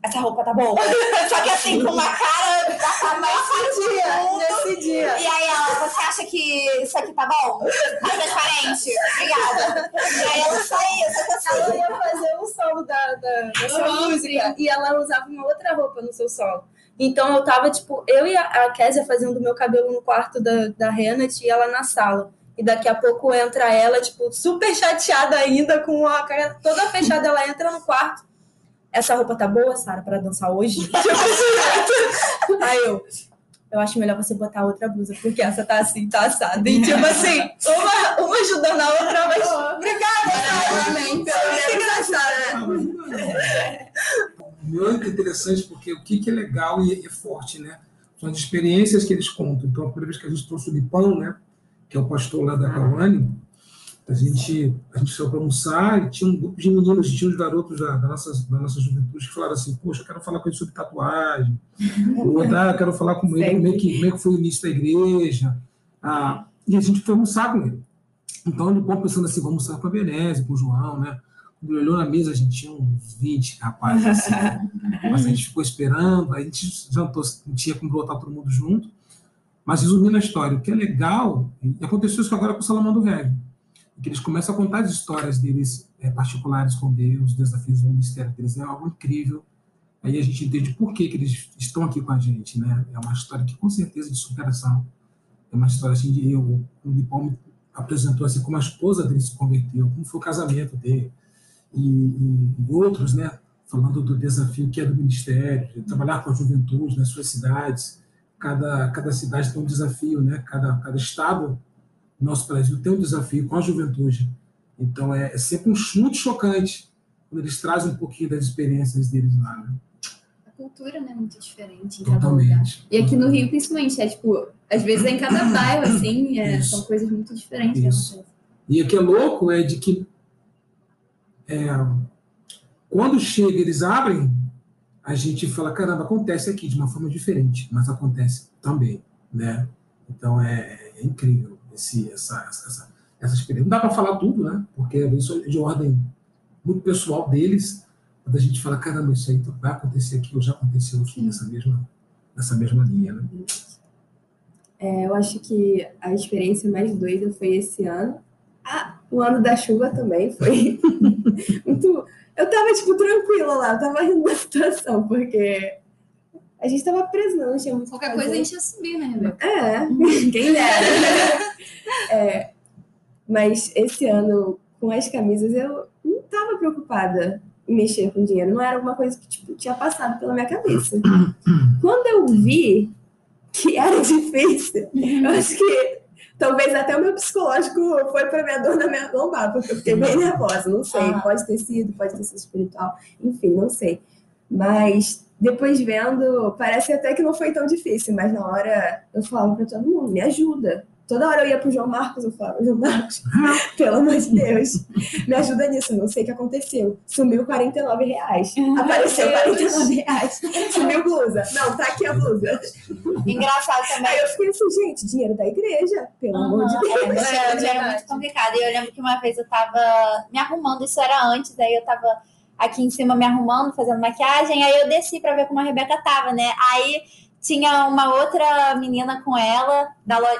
Essa roupa tá boa. Só que assim, com uma cara da Nesse dia, nesse dia. E aí ela, você acha que isso aqui tá bom? Tá transparente? Obrigada. E aí ela saía, só que Ela assim. ia fazer um solo da, da, da sua música e ela usava uma outra roupa no seu solo. Então eu tava, tipo, eu e a, a Késia fazendo meu cabelo no quarto da, da Renat e ela na sala. E daqui a pouco entra ela, tipo, super chateada ainda, com a cara toda fechada. Ela entra no quarto. Essa roupa tá boa, Sara, pra dançar hoje? Aí eu, eu acho melhor você botar outra blusa, porque essa tá assim, tá assada. E tipo assim, uma, uma ajudando a outra, mas obrigada, Sara. Muito engraçado, né? Muito interessante, porque o que, que é legal e é forte, né? São as experiências que eles contam. Então, a primeira vez que a gente trouxe o Lipão, né? Que é o pastor lá da Cauane, a gente, a gente saiu para almoçar e tinha um grupo de meninos, tinha uns garotos da, da, nossa, da nossa juventude que falaram assim, poxa, eu quero falar com ele sobre tatuagem. O outro, ah, eu quero falar com ele como é, que, como é que foi o início da igreja. Ah, e a gente foi almoçar com ele. Então, o Lipão pensando assim, vamos almoçar com a Benese, com o João, né? Quando ele olhou na mesa, a gente tinha uns 20 rapazes assim. Mas a gente ficou esperando, a gente jantou, não tinha como botar todo mundo junto. Mas resumindo a história, o que é legal, e aconteceu isso agora com o Salomão do Reggae, que eles começam a contar as histórias deles é, particulares com Deus, desafios do ministério deles, é algo incrível. Aí a gente entende por que, que eles estão aqui com a gente, né? É uma história que com certeza de superação. É uma história assim de eu, o Lipão me apresentou assim como a esposa dele se converteu, como foi o casamento dele. e, e, e outros, né? Falando do desafio que é do Ministério, de trabalhar com a juventude nas suas cidades. Cada, cada cidade tem um desafio, né? Cada, cada estado do nosso Brasil tem um desafio com a juventude. Então, é, é sempre um, muito chocante quando eles trazem um pouquinho das experiências deles lá, né? cultura, né, muito diferente em cada lugar. E aqui no Rio, principalmente, é tipo, às vezes é em cada bairro, assim, é, são coisas muito diferentes. Isso. E o que é louco é de que é, quando chega, eles abrem, a gente fala, caramba, acontece aqui de uma forma diferente, mas acontece também, né? Então é, é incrível esse, essa, essa, essa experiência. Não dá para falar tudo, né? Porque isso é de ordem muito pessoal deles, quando a gente fala, caramba, isso aí vai acontecer aqui, ou já aconteceu aqui nessa mesma, nessa mesma linha, né? É, eu acho que a experiência mais doida foi esse ano. Ah, o ano da chuva também foi muito. Eu tava, tipo, tranquila lá, eu tava rindo da situação, porque a gente tava preso, não tinha muito Qualquer coisa a gente ia subir, né, Rebeca? É, quem dera. é, mas esse ano, com as camisas, eu não tava preocupada mexer com dinheiro. Não era alguma coisa que tipo, tinha passado pela minha cabeça. Quando eu vi que era difícil, eu acho que talvez até o meu psicológico foi para minha dor na minha lombar, porque eu fiquei bem nervosa. Não sei, ah. pode ter sido, pode ter sido espiritual, enfim, não sei. Mas depois vendo, parece até que não foi tão difícil, mas na hora eu falava para todo mundo: me ajuda, Toda hora eu ia pro João Marcos, eu falava, João Marcos, pelo amor de Deus, me ajuda nisso, não sei o que aconteceu. Sumiu 49 reais. Apareceu 49 reais. Sumiu blusa. Não, tá aqui a blusa. Engraçado também. Aí eu fiquei assim, gente, dinheiro da igreja, pelo uhum. amor de Deus. É, é, era muito complicado. E eu lembro que uma vez eu tava me arrumando, isso era antes, aí eu tava aqui em cima me arrumando, fazendo maquiagem, aí eu desci pra ver como a Rebeca tava, né? Aí tinha uma outra menina com ela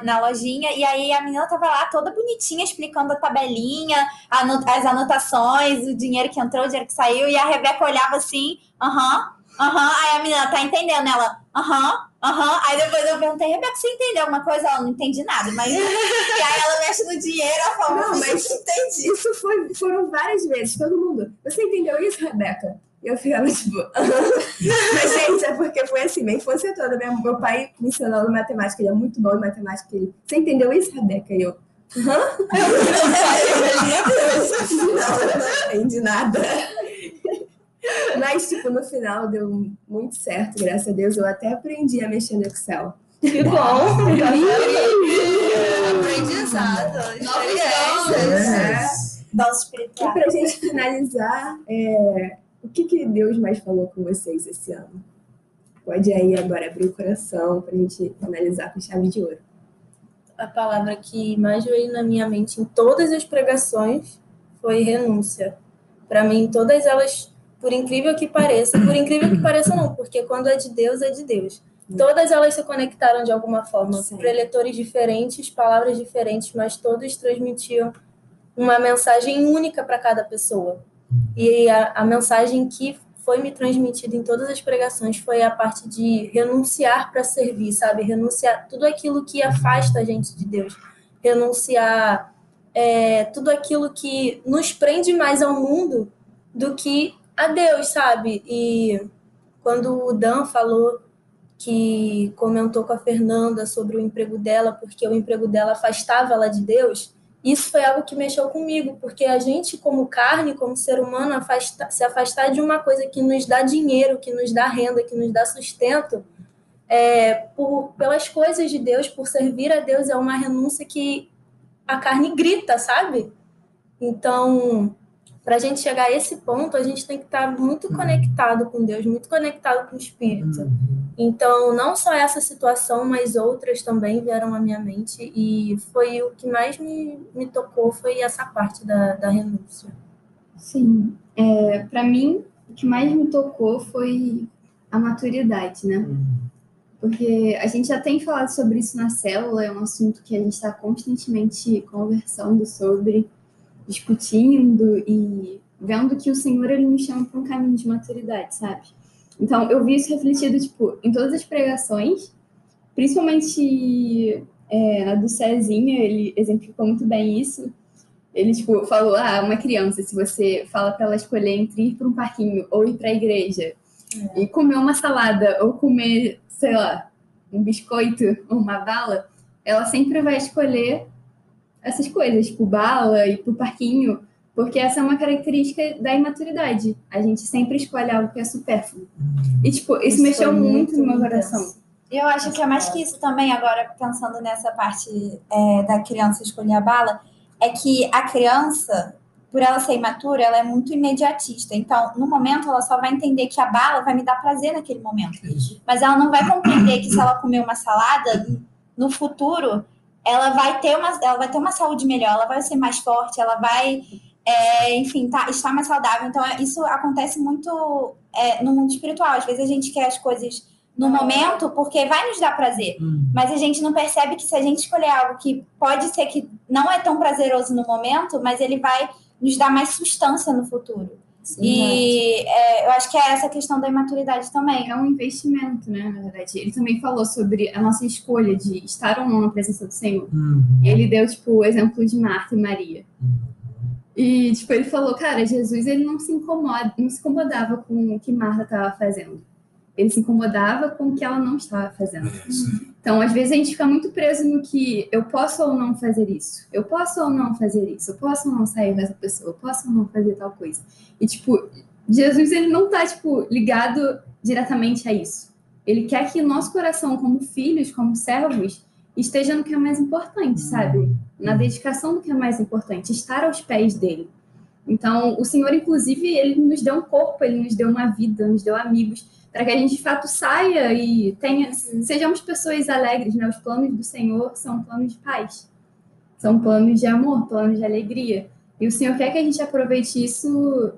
na lojinha, e aí a menina tava lá toda bonitinha, explicando a tabelinha, as anotações, o dinheiro que entrou, o dinheiro que saiu, e a Rebeca olhava assim, aham, aham, aí a menina tá entendendo, ela, aham, aham, aí depois eu perguntei, Rebeca, você entendeu alguma coisa? Ela não entendi nada, mas e aí ela mexe no dinheiro, ela fala, não, mas entendi. Isso foi, foram várias vezes, todo mundo, você entendeu isso, Rebeca? E eu ficava tipo. Mas, gente, é porque foi assim, minha infância toda. Meu, meu pai me ensinando matemática, ele é muito bom em matemática. Ele, Você entendeu isso, Rebeca? E eu. Hã? não, eu não entendi nada. Mas, tipo, no final deu muito certo, graças a Deus. Eu até aprendi a mexer no Excel. Que bom! Aprendizado. Experiências. Nosso espiritual. E pra gente finalizar, é, o que, que Deus mais falou com vocês esse ano? Pode aí agora abrir o coração para a gente analisar com chave de ouro. A palavra que mais veio na minha mente em todas as pregações foi renúncia. Para mim, todas elas, por incrível que pareça, por incrível que pareça não, porque quando é de Deus, é de Deus. Todas elas se conectaram de alguma forma, preletores diferentes, palavras diferentes, mas todos transmitiam uma mensagem única para cada pessoa. E a, a mensagem que foi me transmitida em todas as pregações foi a parte de renunciar para servir, sabe? Renunciar tudo aquilo que afasta a gente de Deus. Renunciar é, tudo aquilo que nos prende mais ao mundo do que a Deus, sabe? E quando o Dan falou que comentou com a Fernanda sobre o emprego dela, porque o emprego dela afastava ela de Deus, isso foi algo que mexeu comigo, porque a gente, como carne, como ser humano, afasta, se afastar de uma coisa que nos dá dinheiro, que nos dá renda, que nos dá sustento, é, por, pelas coisas de Deus, por servir a Deus, é uma renúncia que a carne grita, sabe? Então, para a gente chegar a esse ponto, a gente tem que estar muito uhum. conectado com Deus, muito conectado com o Espírito. Uhum. Então, não só essa situação, mas outras também vieram à minha mente e foi o que mais me, me tocou, foi essa parte da, da renúncia. Sim, é, para mim, o que mais me tocou foi a maturidade, né? Uhum. Porque a gente já tem falado sobre isso na célula, é um assunto que a gente está constantemente conversando sobre discutindo e vendo que o Senhor ele me chama para um caminho de maturidade, sabe? Então eu vi isso refletido tipo em todas as pregações, principalmente é, na do Cezinha, ele exemplificou muito bem isso. Ele, tipo, falou, ah, uma criança, se você fala para ela escolher entre ir para um parquinho ou ir para a igreja é. e comer uma salada ou comer, sei lá, um biscoito ou uma bala, ela sempre vai escolher essas coisas, tipo bala e pro parquinho, porque essa é uma característica da imaturidade. A gente sempre escolhe algo que é supérfluo. E, tipo, isso, isso mexeu muito, muito no meu coração. Eu acho que é mais que isso também, agora pensando nessa parte é, da criança escolher a bala, é que a criança, por ela ser imatura, ela é muito imediatista. Então, no momento, ela só vai entender que a bala vai me dar prazer naquele momento. Mas ela não vai compreender que se ela comer uma salada, no futuro, ela vai ter uma, ela vai ter uma saúde melhor, ela vai ser mais forte, ela vai, é, enfim, tá, estar mais saudável. Então, isso acontece muito é, no mundo espiritual. Às vezes a gente quer as coisas no momento porque vai nos dar prazer. Hum. Mas a gente não percebe que se a gente escolher algo que pode ser que não é tão prazeroso no momento, mas ele vai nos dar mais substância no futuro. Sim, e é, eu acho que é essa questão da imaturidade também. É um investimento, né? Na verdade. Ele também falou sobre a nossa escolha de estar ou não na presença do Senhor. Uhum. Ele deu, tipo, o exemplo de Marta e Maria. Uhum. E, tipo, ele falou, cara, Jesus, ele não se incomoda, não se incomodava com o que Marta estava fazendo ele se incomodava com o que ela não estava fazendo. Então, às vezes, a gente fica muito preso no que eu posso ou não fazer isso, eu posso ou não fazer isso, eu posso ou não sair dessa pessoa, eu posso ou não fazer tal coisa. E, tipo, Jesus, ele não está, tipo, ligado diretamente a isso. Ele quer que o nosso coração, como filhos, como servos, esteja no que é mais importante, sabe? Na dedicação do que é mais importante, estar aos pés dele. Então, o Senhor, inclusive, ele nos deu um corpo, ele nos deu uma vida, nos deu amigos para que a gente de fato saia e tenha, sejamos pessoas alegres, né? Os planos do Senhor são planos de paz, são planos de amor, planos de alegria. E o Senhor quer que a gente aproveite isso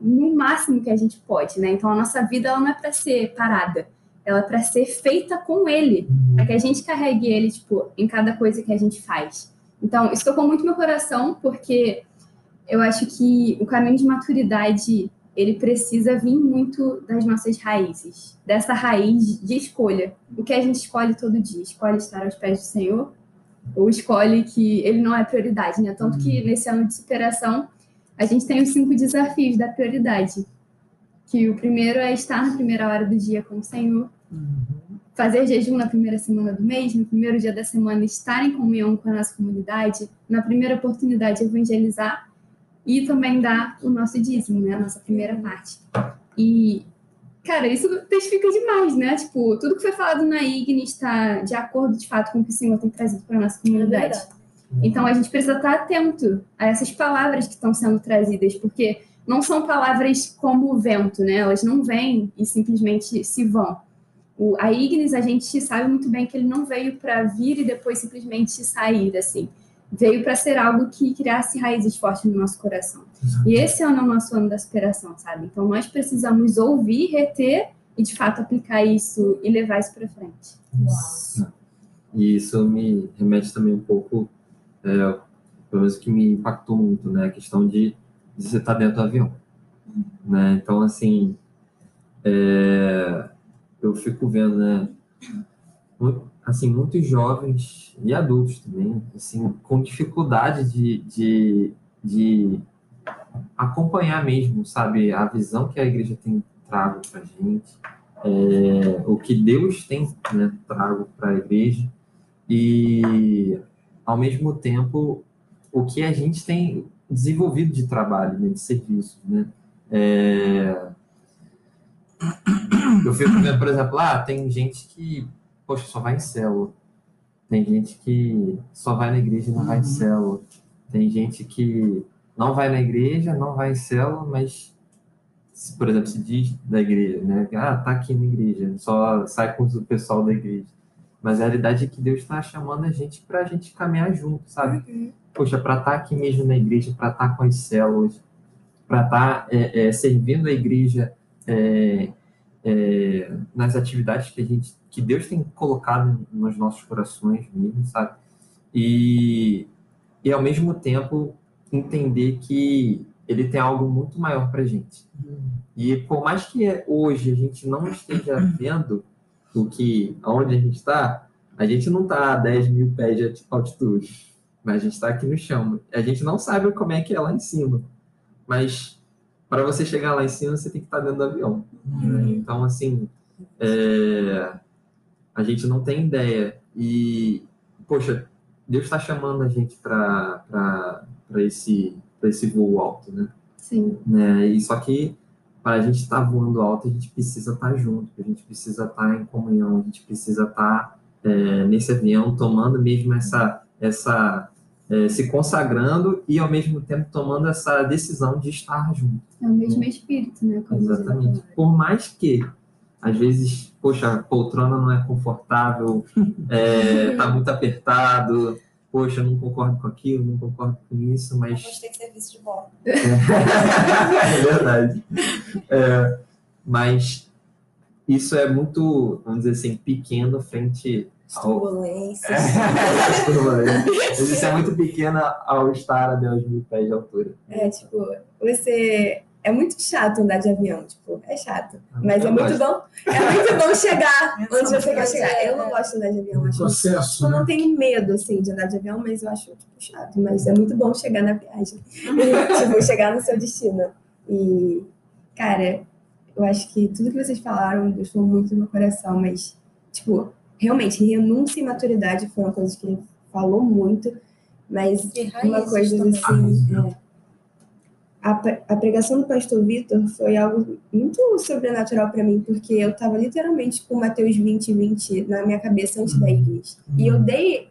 no máximo que a gente pode, né? Então a nossa vida ela não é para ser parada, ela é para ser feita com Ele, para que a gente carregue Ele tipo em cada coisa que a gente faz. Então isso tocou muito meu coração porque eu acho que o caminho de maturidade ele precisa vir muito das nossas raízes, dessa raiz de escolha. O que a gente escolhe todo dia? Escolhe estar aos pés do Senhor ou escolhe que ele não é prioridade, né? Tanto que nesse ano de superação, a gente tem os cinco desafios da prioridade. Que o primeiro é estar na primeira hora do dia com o Senhor, fazer jejum na primeira semana do mês, no primeiro dia da semana estar em comunhão com a nossa comunidade, na primeira oportunidade evangelizar e também dar o nosso dízimo, né? A nossa primeira parte. E, cara, isso testifica demais, né? Tipo, tudo que foi falado na IGNI está de acordo, de fato, com o que o Senhor tem trazido para a nossa comunidade. É então, a gente precisa estar atento a essas palavras que estão sendo trazidas, porque não são palavras como o vento, né? Elas não vêm e simplesmente se vão. O, a Ignis, a gente sabe muito bem que ele não veio para vir e depois simplesmente sair, assim veio para ser algo que criasse raízes fortes no nosso coração. Exato. E esse ano é o nosso ano da superação, sabe? Então nós precisamos ouvir, reter e de fato aplicar isso e levar isso para frente. Uau. E isso me remete também um pouco, é, pelo menos que me impactou muito, né? A questão de, de você estar tá dentro do avião. Né? Então, assim, é, eu fico vendo, né? Assim, muitos jovens e adultos também, assim, com dificuldade de, de, de acompanhar mesmo, sabe, a visão que a igreja tem trago para a gente, é, o que Deus tem né, trago para a igreja e, ao mesmo tempo, o que a gente tem desenvolvido de trabalho, né, de serviço, né? É... Eu fico vendo, por exemplo, lá ah, tem gente que poxa, só vai em célula. Tem gente que só vai na igreja e não uhum. vai em uhum. célula. Tem gente que não vai na igreja, não vai em célula, mas, por exemplo, se diz da igreja, né? Ah, tá aqui na igreja, só sai com o pessoal da igreja. Mas a realidade é que Deus está chamando a gente para a gente caminhar junto, sabe? Uhum. Poxa, para estar tá aqui mesmo na igreja, para estar tá com as células, para estar tá, é, é, servindo a igreja é, é, nas atividades que a gente, que Deus tem colocado nos nossos corações mesmo, sabe? E, e ao mesmo tempo entender que ele tem algo muito maior para gente. E por mais que hoje a gente não esteja vendo o que, aonde a gente está, a gente não está a 10 mil pés de altitude, mas a gente está aqui no chão. A gente não sabe como é que é lá em cima, mas para você chegar lá em cima, você tem que estar dentro do avião. né? Então, assim, é, a gente não tem ideia. E, poxa, Deus está chamando a gente para esse, pra esse voo alto, né? Sim. né? E só que para a gente estar voando alto, a gente precisa estar junto, a gente precisa estar em comunhão, a gente precisa estar é, nesse avião tomando mesmo essa, essa é, se consagrando e ao mesmo tempo tomando essa decisão de estar junto. É o mesmo espírito, né? Como Exatamente. Por mais que às vezes, poxa, a poltrona não é confortável, é, tá muito apertado, poxa, eu não concordo com aquilo, não concordo com isso, mas Vamos ter serviço de volta. é verdade. É, mas isso é muito, vamos dizer assim, pequeno frente ao. Turbulência. Mas isso é muito pequeno ao estar a 10 mil pés de altura. É, tipo, você. É muito chato andar de avião, tipo, é chato. Mas é Eu muito gosto. bom. É muito bom chegar onde você quer chegar. é. Eu não gosto de andar de avião, O acho processo, Eu né? não tenho medo, assim, de andar de avião, mas eu acho, tipo, chato. Mas é muito bom chegar na viagem. tipo, chegar no seu destino. E, cara, eu acho que tudo que vocês falaram deixou muito no meu coração, mas, tipo, realmente, renúncia e maturidade foram coisas que ele falou muito, mas uma coisa assim. Ah, é, a, pre- a pregação do pastor Vitor foi algo muito sobrenatural para mim, porque eu estava literalmente com Mateus 20, 20 na minha cabeça antes da igreja. E eu dei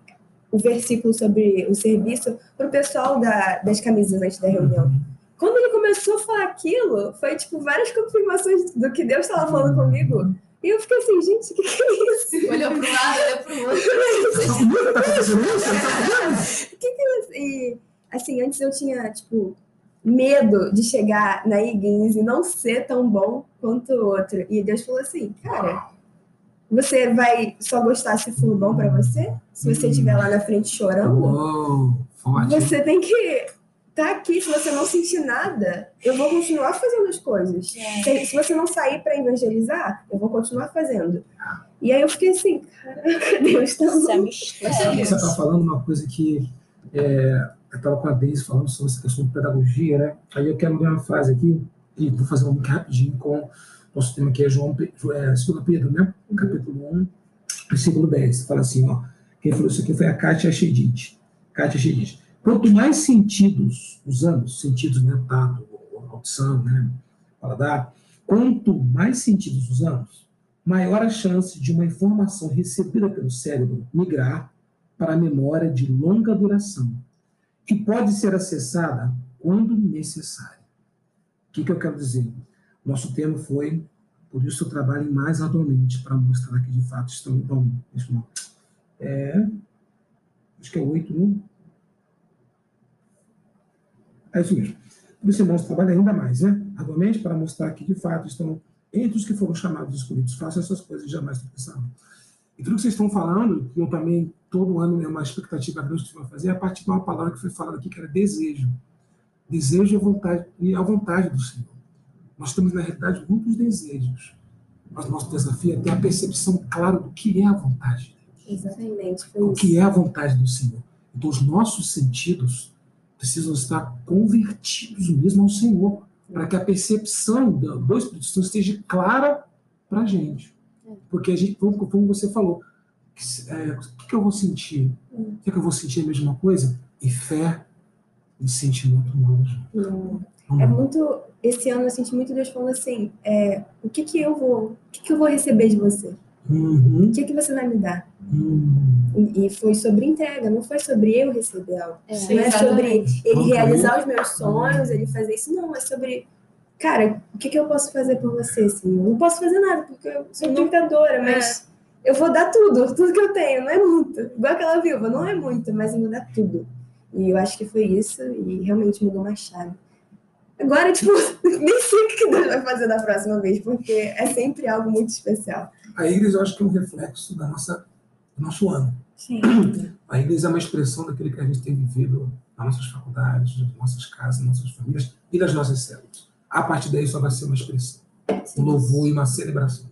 o versículo sobre o serviço pro pessoal da, das camisas antes da reunião. Quando ele começou a falar aquilo, foi tipo várias confirmações do que Deus estava falando comigo. E eu fiquei assim, gente, o que, que é isso? Olhou para um lado, olhou para o outro. Fazendo isso? que que é isso? E, assim, antes eu tinha, tipo, medo de chegar na Higgins e não ser tão bom quanto o outro. E Deus falou assim, cara, você vai só gostar se for bom pra você? Se você estiver lá na frente chorando? Uou, forte. Você tem que estar aqui. Se você não sentir nada, eu vou continuar fazendo as coisas. Se, se você não sair para evangelizar, eu vou continuar fazendo. E aí eu fiquei assim, caraca, Deus tá Isso é bom. mistério. Você está falando uma coisa que é, eu estava com a Deise falando sobre essa questão de pedagogia, né? Aí eu quero ler uma frase aqui, e vou fazer um link rapidinho com nosso tema que é João, é, 2 Pedro, né? Capítulo 1, versículo 10. Fala assim, ó. Quem falou isso aqui foi a Kátia Chedid. Kátia Chedid. Quanto mais sentidos usamos, sentidos, né? Tato, audição, né? Paladar. Quanto mais sentidos usamos, maior a chance de uma informação recebida pelo cérebro migrar para a memória de longa duração, que pode ser acessada quando necessário. O que, que eu quero dizer? Nosso tema foi, por isso eu trabalho mais atualmente para mostrar que de fato estão. Bom, eu é, acho que é oito, né? É isso mesmo. Por isso, irmãos, trabalha ainda mais, né? Atualmente, para mostrar que de fato estão entre os que foram chamados escolhidos. Façam essas coisas e jamais tropeçaram. E tudo que vocês estão falando, que eu também, todo ano, é uma expectativa grande que vão fazer, é a partir de uma palavra que foi falada aqui, que era desejo. Desejo e a vontade, e a vontade do Senhor. Nós temos, na realidade, muitos desejos. Mas nosso desafio é ter a percepção clara do que é a vontade de Deus. Exatamente, O que é a vontade do Senhor. Então, os nossos sentidos precisam estar convertidos mesmo ao Senhor, para que a percepção do Espírito Santo esteja clara para a gente. Porque a gente, como você falou, é, o que, que eu vou sentir? O que, que eu vou sentir a mesma coisa? E fé e sentimento humano. Não. Não É muito. Esse ano eu senti muito Deus falando assim: é, o que que eu vou. O que que eu vou receber de você? Uhum, O que que você vai me dar? uhum. E e foi sobre entrega, não foi sobre eu receber algo. É, não é sobre ele Uhum. realizar os meus sonhos, ele fazer isso, não. É sobre, cara, o que, que eu posso fazer por você, Senhor? Eu não posso fazer nada, porque eu sou tentadora, mas eu vou dar tudo, tudo que eu tenho, não é muito. Igual aquela viúva, não é muito, mas eu vou dar tudo. E eu acho que foi isso, e realmente mudou uma chave. Agora, tipo, nem sei o que Deus vai fazer da próxima vez, porque é sempre algo muito especial. A igreja, eu acho que é um reflexo da nossa, do nosso ano. Sim. A igreja é uma expressão daquilo que a gente tem vivido nas nossas faculdades, nas nossas casas, nas nossas famílias e nas nossas células. A partir daí só vai ser uma expressão, um louvor e uma celebração.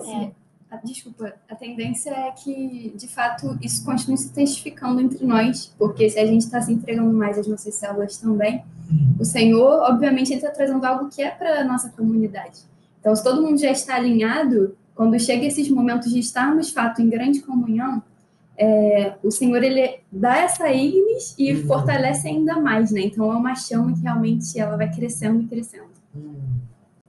É. desculpa, a tendência é que, de fato, isso continue se testificando entre nós, porque se a gente está se entregando mais às nossas células também, o Senhor, obviamente, está trazendo algo que é para a nossa comunidade. Então, se todo mundo já está alinhado, quando chega esses momentos de estarmos, de fato, em grande comunhão, é, o Senhor ele dá essa ignis e uhum. fortalece ainda mais, né? Então é uma chama que realmente ela vai crescendo e crescendo.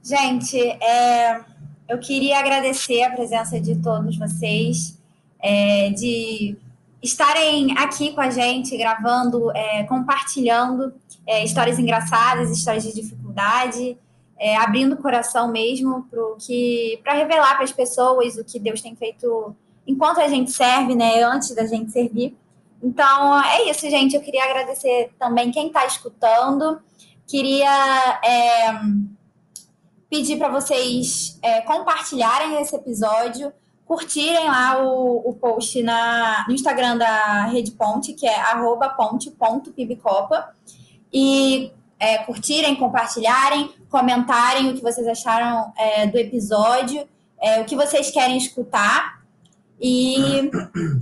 Gente, é, eu queria agradecer a presença de todos vocês, é, de estarem aqui com a gente, gravando, é, compartilhando é, histórias engraçadas, histórias de dificuldade, é, abrindo o coração mesmo para revelar para as pessoas o que Deus tem feito enquanto a gente serve, né? Antes da gente servir. Então, é isso, gente. Eu queria agradecer também quem está escutando. Queria é, pedir para vocês é, compartilharem esse episódio, curtirem lá o, o post na, no Instagram da Rede Ponte, que é ponte.pibcopa, e é, curtirem, compartilharem, comentarem o que vocês acharam é, do episódio, é, o que vocês querem escutar. E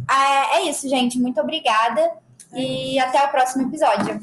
é, é isso, gente. Muito obrigada. E até o próximo episódio.